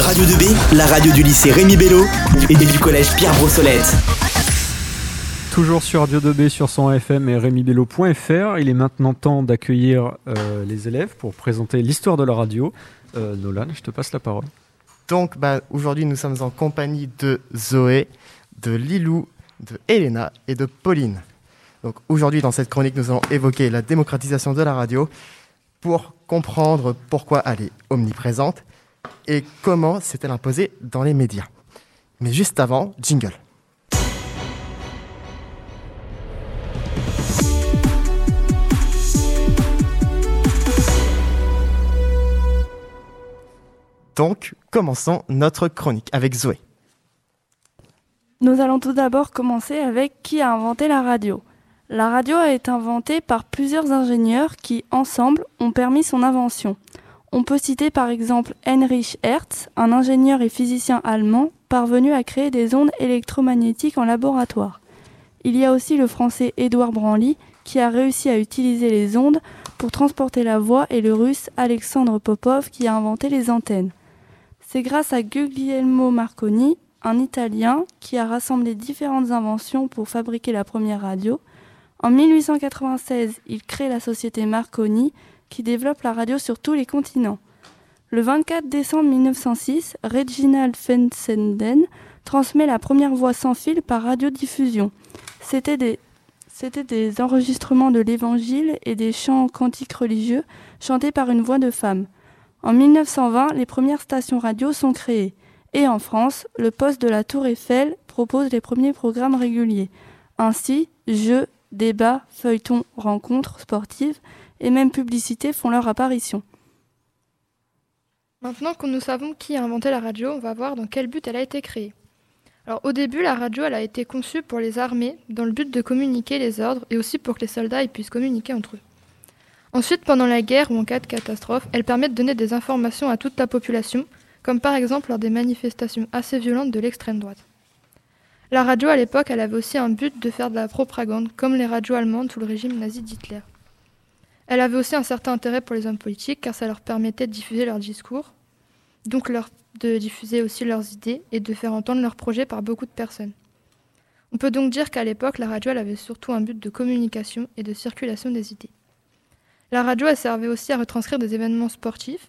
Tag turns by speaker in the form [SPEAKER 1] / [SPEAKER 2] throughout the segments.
[SPEAKER 1] Radio 2B, la radio du lycée Rémi Bello et du collège Pierre Brossolette.
[SPEAKER 2] Toujours sur Radio 2B sur son FM et rémibello.fr. Il est maintenant temps d'accueillir euh, les élèves pour présenter l'histoire de la radio. Euh, Nolan, je te passe la parole.
[SPEAKER 3] Donc bah, aujourd'hui nous sommes en compagnie de Zoé, de Lilou, de Elena et de Pauline. Donc aujourd'hui dans cette chronique nous allons évoquer la démocratisation de la radio pour comprendre pourquoi elle est omniprésente et comment s'est-elle imposée dans les médias. Mais juste avant, jingle. Donc, commençons notre chronique avec Zoé.
[SPEAKER 4] Nous allons tout d'abord commencer avec qui a inventé la radio. La radio a été inventée par plusieurs ingénieurs qui, ensemble, ont permis son invention. On peut citer par exemple Heinrich Hertz, un ingénieur et physicien allemand parvenu à créer des ondes électromagnétiques en laboratoire. Il y a aussi le français Édouard Branly qui a réussi à utiliser les ondes pour transporter la voix et le russe Alexandre Popov qui a inventé les antennes. C'est grâce à Guglielmo Marconi, un Italien, qui a rassemblé différentes inventions pour fabriquer la première radio. En 1896, il crée la société Marconi qui développe la radio sur tous les continents. Le 24 décembre 1906, Reginald Fensenden transmet la première voix sans fil par radiodiffusion. C'était des, des enregistrements de l'Évangile et des chants cantiques religieux chantés par une voix de femme. En 1920, les premières stations radio sont créées. Et en France, le poste de la Tour Eiffel propose les premiers programmes réguliers. Ainsi, jeux, débats, feuilletons, rencontres sportives et même publicités font leur apparition.
[SPEAKER 5] Maintenant que nous savons qui a inventé la radio, on va voir dans quel but elle a été créée. Alors au début, la radio a été conçue pour les armées dans le but de communiquer les ordres et aussi pour que les soldats puissent communiquer entre eux. Ensuite, pendant la guerre ou en cas de catastrophe, elle permet de donner des informations à toute la population, comme par exemple lors des manifestations assez violentes de l'extrême droite. La radio à l'époque, elle avait aussi un but de faire de la propagande, comme les radios allemandes sous le régime nazi d'Hitler. Elle avait aussi un certain intérêt pour les hommes politiques, car ça leur permettait de diffuser leurs discours, donc de diffuser aussi leurs idées et de faire entendre leurs projets par beaucoup de personnes. On peut donc dire qu'à l'époque, la radio avait surtout un but de communication et de circulation des idées. La radio servait aussi à retranscrire des événements sportifs,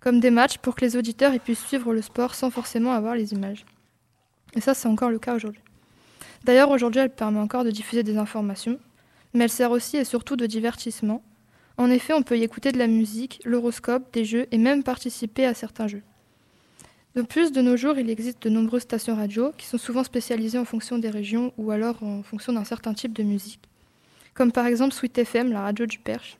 [SPEAKER 5] comme des matchs, pour que les auditeurs puissent suivre le sport sans forcément avoir les images. Et ça, c'est encore le cas aujourd'hui. D'ailleurs, aujourd'hui, elle permet encore de diffuser des informations, mais elle sert aussi et surtout de divertissement. En effet, on peut y écouter de la musique, l'horoscope, des jeux et même participer à certains jeux. De plus, de nos jours, il existe de nombreuses stations radio qui sont souvent spécialisées en fonction des régions ou alors en fonction d'un certain type de musique, comme par exemple Sweet FM, la radio du Perche.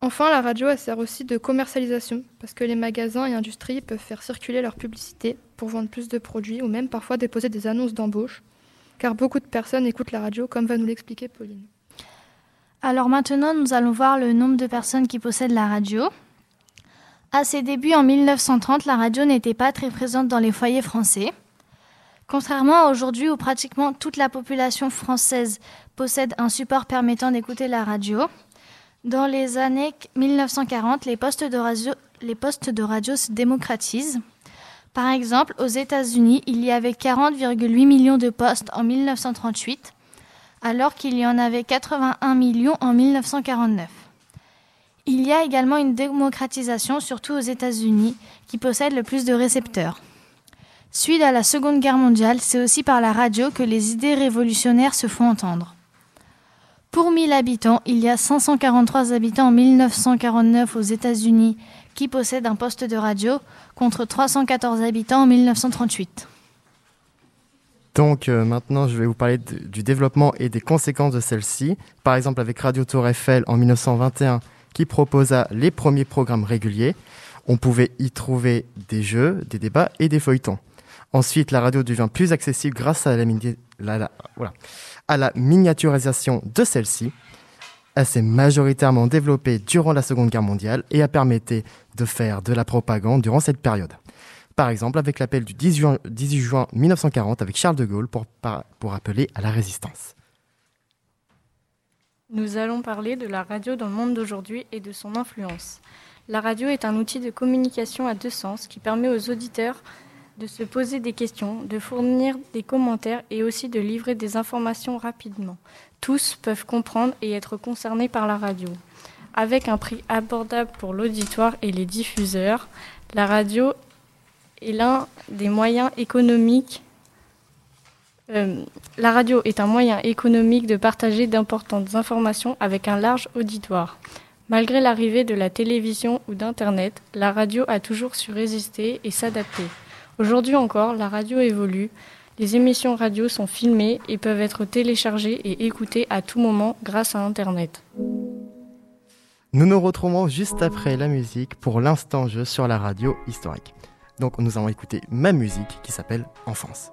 [SPEAKER 5] Enfin, la radio elle sert aussi de commercialisation, parce que les magasins et industries peuvent faire circuler leur publicité pour vendre plus de produits ou même parfois déposer des annonces d'embauche, car beaucoup de personnes écoutent la radio, comme va nous l'expliquer Pauline.
[SPEAKER 6] Alors maintenant, nous allons voir le nombre de personnes qui possèdent la radio. À ses débuts en 1930, la radio n'était pas très présente dans les foyers français. Contrairement à aujourd'hui où pratiquement toute la population française possède un support permettant d'écouter la radio, dans les années 1940, les postes de radio, les postes de radio se démocratisent. Par exemple, aux États-Unis, il y avait 40,8 millions de postes en 1938, alors qu'il y en avait 81 millions en 1949. Il y a également une démocratisation, surtout aux États-Unis, qui possèdent le plus de récepteurs. Suite à la Seconde Guerre mondiale, c'est aussi par la radio que les idées révolutionnaires se font entendre. Pour 1000 habitants, il y a 543 habitants en 1949 aux États-Unis qui possèdent un poste de radio, contre 314 habitants en 1938.
[SPEAKER 3] Donc euh, maintenant, je vais vous parler du développement et des conséquences de celle-ci. Par exemple, avec Radio Tour Eiffel en 1921, qui proposa les premiers programmes réguliers. On pouvait y trouver des jeux, des débats et des feuilletons. Ensuite, la radio devient plus accessible grâce à la, à la miniaturisation de celle-ci. Elle s'est majoritairement développée durant la Seconde Guerre mondiale et a permis de faire de la propagande durant cette période. Par exemple, avec l'appel du 18 juin, 18 juin 1940 avec Charles de Gaulle pour, pour appeler à la résistance.
[SPEAKER 7] Nous allons parler de la radio dans le monde d'aujourd'hui et de son influence. La radio est un outil de communication à deux sens qui permet aux auditeurs de se poser des questions, de fournir des commentaires et aussi de livrer des informations rapidement. Tous peuvent comprendre et être concernés par la radio. Avec un prix abordable pour l'auditoire et les diffuseurs, la radio est l'un des moyens économiques. euh, la radio est un moyen économique de partager d'importantes informations avec un large auditoire. Malgré l'arrivée de la télévision ou d'Internet, la radio a toujours su résister et s'adapter. Aujourd'hui encore, la radio évolue. Les émissions radio sont filmées et peuvent être téléchargées et écoutées à tout moment grâce à Internet.
[SPEAKER 3] Nous nous retrouvons juste après la musique pour l'instant jeu sur la radio historique. Donc nous allons écouter ma musique qui s'appelle Enfance.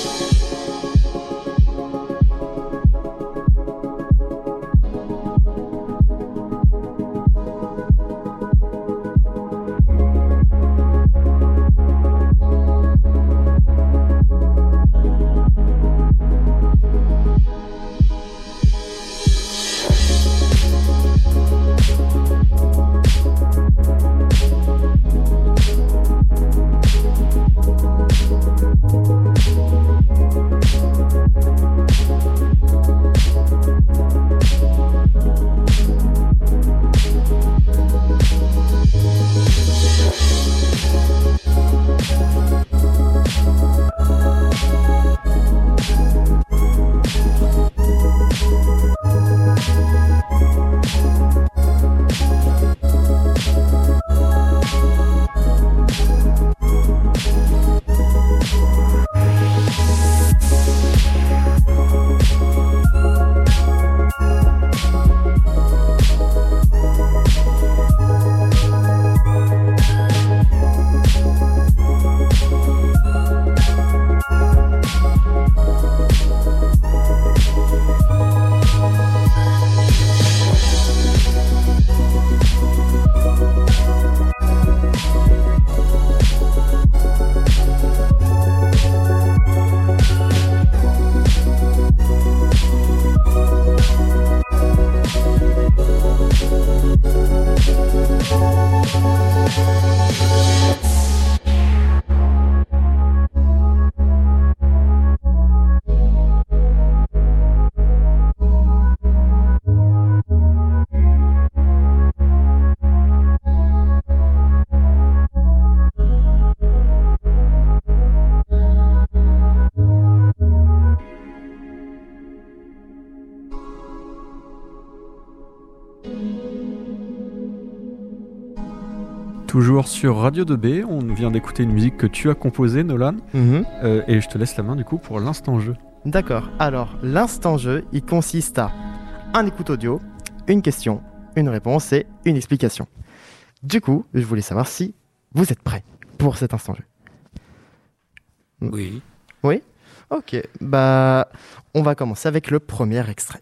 [SPEAKER 2] Toujours sur Radio 2B, on vient d'écouter une musique que tu as composée, Nolan,
[SPEAKER 3] Mhm.
[SPEAKER 2] Euh, et je te laisse la main du coup pour l'instant jeu.
[SPEAKER 3] D'accord. Alors, l'instant jeu, il consiste à un écoute audio, une question, une réponse et une explication. Du coup, je voulais savoir si vous êtes prêts pour cet instant jeu.
[SPEAKER 8] Oui?
[SPEAKER 3] Ok, bah, on va commencer avec le premier extrait.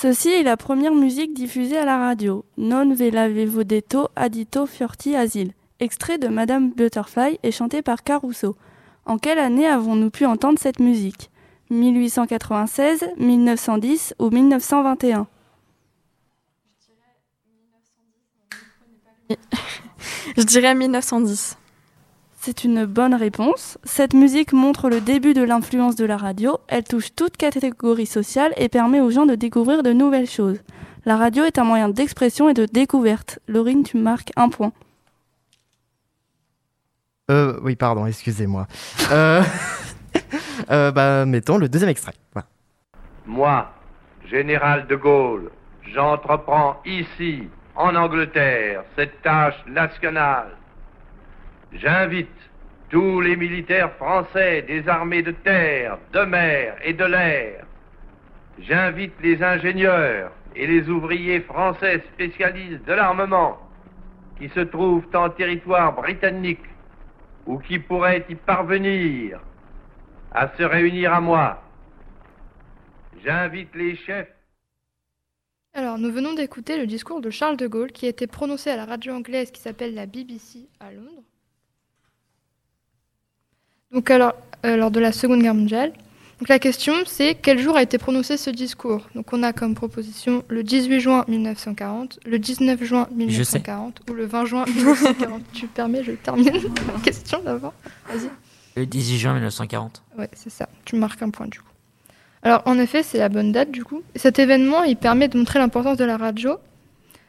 [SPEAKER 4] Ceci est la première musique diffusée à la radio, Non ve l'avevo detto adito fiorti asil, extrait de Madame Butterfly et chanté par Caruso. En quelle année avons-nous pu entendre cette musique? 1896, 1910 ou 1921
[SPEAKER 8] Je dirais 1910.
[SPEAKER 4] C'est une bonne réponse. Cette musique montre le début de l'influence de la radio. Elle touche toute catégorie sociale et permet aux gens de découvrir de nouvelles choses. La radio est un moyen d'expression et de découverte. Laurine, tu marques un point.
[SPEAKER 3] Euh, oui, pardon, excusez-moi. Euh, euh, bah, mettons le deuxième extrait. Voilà.
[SPEAKER 9] Moi, général de Gaulle, j'entreprends ici, en Angleterre, cette tâche nationale J'invite tous les militaires français des armées de terre, de mer et de l'air. J'invite les ingénieurs et les ouvriers français spécialistes de l'armement qui se trouvent en territoire britannique ou qui pourraient y parvenir à se réunir à moi. J'invite les chefs.
[SPEAKER 5] Alors, nous venons d'écouter le discours de Charles de Gaulle qui a été prononcé à la radio anglaise qui s'appelle la BBC à Londres. Donc alors, euh, lors de la Seconde Guerre mondiale. Donc la question, c'est quel jour a été prononcé ce discours? Donc on a comme proposition le 18 juin 1940, le 19 juin 1940 ou le 20 juin 1940. tu permets, je termine la question d'abord. Vas-y.
[SPEAKER 10] Le 18 juin 1940.
[SPEAKER 5] Ouais, c'est ça. Tu marques un point du coup. Alors en effet, c'est la bonne date du coup. cet événement, il permet de montrer l'importance de la radio.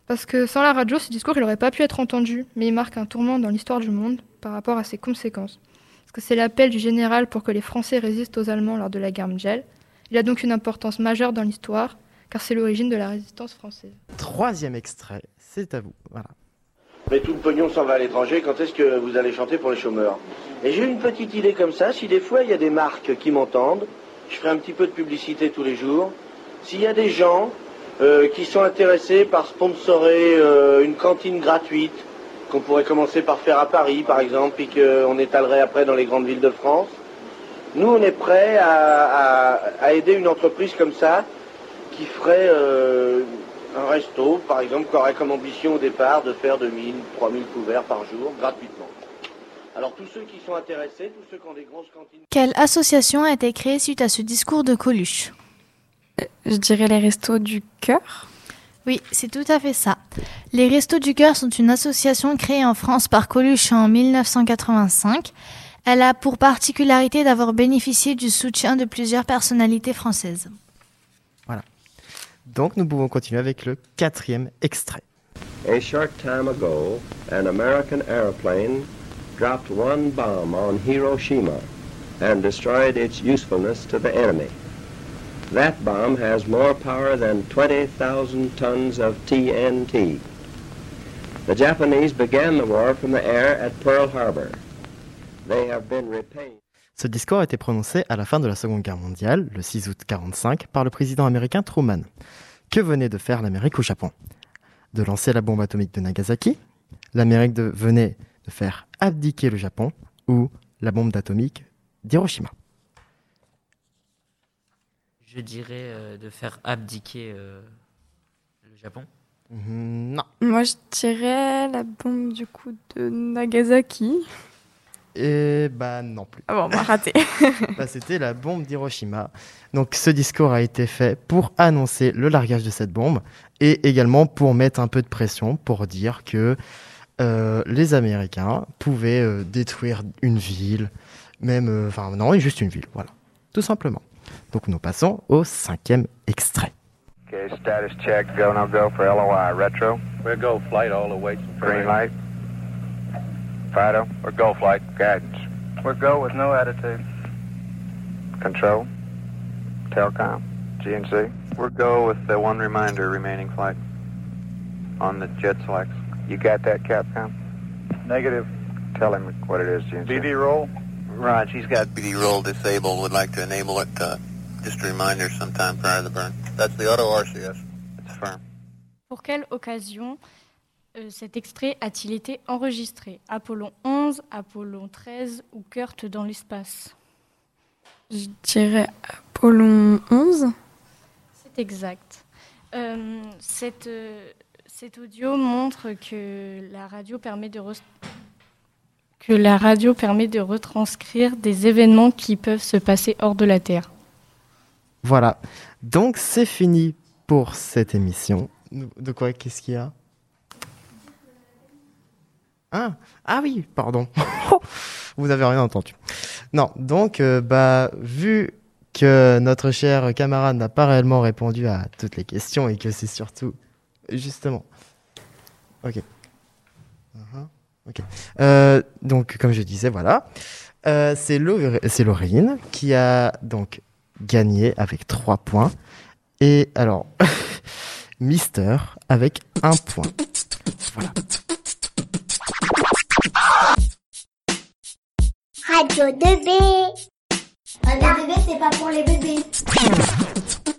[SPEAKER 5] Parce que sans la radio, ce discours, il n'aurait pas pu être entendu. Mais il marque un tournant dans l'histoire du monde par rapport à ses conséquences que c'est l'appel du général pour que les Français résistent aux Allemands lors de la guerre mondiale. Il a donc une importance majeure dans l'histoire, car c'est l'origine de la résistance française.
[SPEAKER 3] Troisième extrait, c'est à vous. Voilà.
[SPEAKER 11] Mais tout le pognon s'en va à l'étranger, quand est-ce que vous allez chanter pour les chômeurs? Et j'ai une petite idée comme ça, si des fois il y a des marques qui m'entendent, je ferai un petit peu de publicité tous les jours. S'il y a des gens euh, qui sont intéressés par sponsorer euh, une cantine gratuite, qu'on pourrait commencer par faire à Paris, par exemple, puis qu'on étalerait après dans les grandes villes de France. Nous, on est prêts à, aider une entreprise comme ça, qui ferait euh, un resto, par exemple, qui aurait comme ambition au départ de faire 2000, 3000 couverts par jour, gratuitement. Alors tous ceux qui sont intéressés, tous ceux qui ont des grosses cantines...
[SPEAKER 6] Quelle association a été créée suite à ce discours de Coluche?
[SPEAKER 8] Euh, Je dirais les restos du cœur.
[SPEAKER 6] Oui, c'est tout à fait ça. Les Restos du Cœur sont une association créée en France par Coluche en 1985. Elle a pour particularité d'avoir bénéficié du soutien de plusieurs personnalités françaises.
[SPEAKER 3] Voilà. Donc nous pouvons continuer avec le quatrième extrait.
[SPEAKER 12] A short time ago, an American airplane dropped one bomb on Hiroshima and destroyed its usefulness to the enemy. That bomb has more power than 20,000 tons of TNT. The Japanese began the war from the air at Pearl Harbor. They have been repaid.
[SPEAKER 3] Ce discours a été prononcé à la fin de la Seconde Guerre mondiale, le 6 août 1945, par le président américain Truman. Que venait de faire l'Amérique au Japon? De lancer la bombe atomique de Nagasaki? L'Amérique venait de faire abdiquer le Japon? Ou la bombe atomique d'Hiroshima?
[SPEAKER 10] Je dirais euh, de faire abdiquer euh, le Japon.
[SPEAKER 3] Mhm, non.
[SPEAKER 8] Moi, je dirais la bombe du coup de Nagasaki.
[SPEAKER 3] Et bah non plus.
[SPEAKER 8] Ah bon, on va rater.
[SPEAKER 3] bah, C'était la bombe d'Hiroshima. Donc ce discours a été fait pour annoncer le largage de cette bombe et également pour mettre un peu de pression pour dire que euh, les Américains pouvaient détruire une ville, même, enfin non, juste une ville, voilà, tout simplement. Donc nous passons au cinquième extrait.
[SPEAKER 13] Okay, status check, go no go for LOI. Retro. We're go flight all the way to Green light. Fido. We're go flight. Guidance. We're go with no attitude. Control. Telcom. GNC. We're go with the one reminder remaining flight on the jet selects. You got that, Capcom? Negative. Tell him what it is, GNC. BD roll.
[SPEAKER 14] Right, she's got BD roll disabled. Would like to enable it. Uh, just a reminder sometime prior to the burn. That's the auto RCS. It's firm.
[SPEAKER 7] Pour quelle occasion euh, cet extrait a-t-il été enregistré? Apollon 11, Apollon 13 ou Kurt dans l'espace?
[SPEAKER 8] Je dirais Apollon 11.
[SPEAKER 7] C'est exact. Euh, cette, euh, cet audio montre que la radio permet de que la radio permet de retranscrire des événements qui peuvent se passer hors de la Terre.
[SPEAKER 3] Voilà. Donc c'est fini pour cette émission. De quoi? Qu'est-ce qu'il y a? Ah, ah oui, pardon. Vous avez rien entendu. Non, donc, euh, bah, vu que notre cher camarade n'a pas réellement répondu à toutes les questions et que c'est surtout, justement, ok, Uh-huh. Euh, donc, comme je disais, voilà, Euh, c'est Laurine qui a donc gagné avec 3 points et alors Mister avec un point. Voilà.
[SPEAKER 15] Radio 2B. Radio 2B, c'est pas pour les bébés.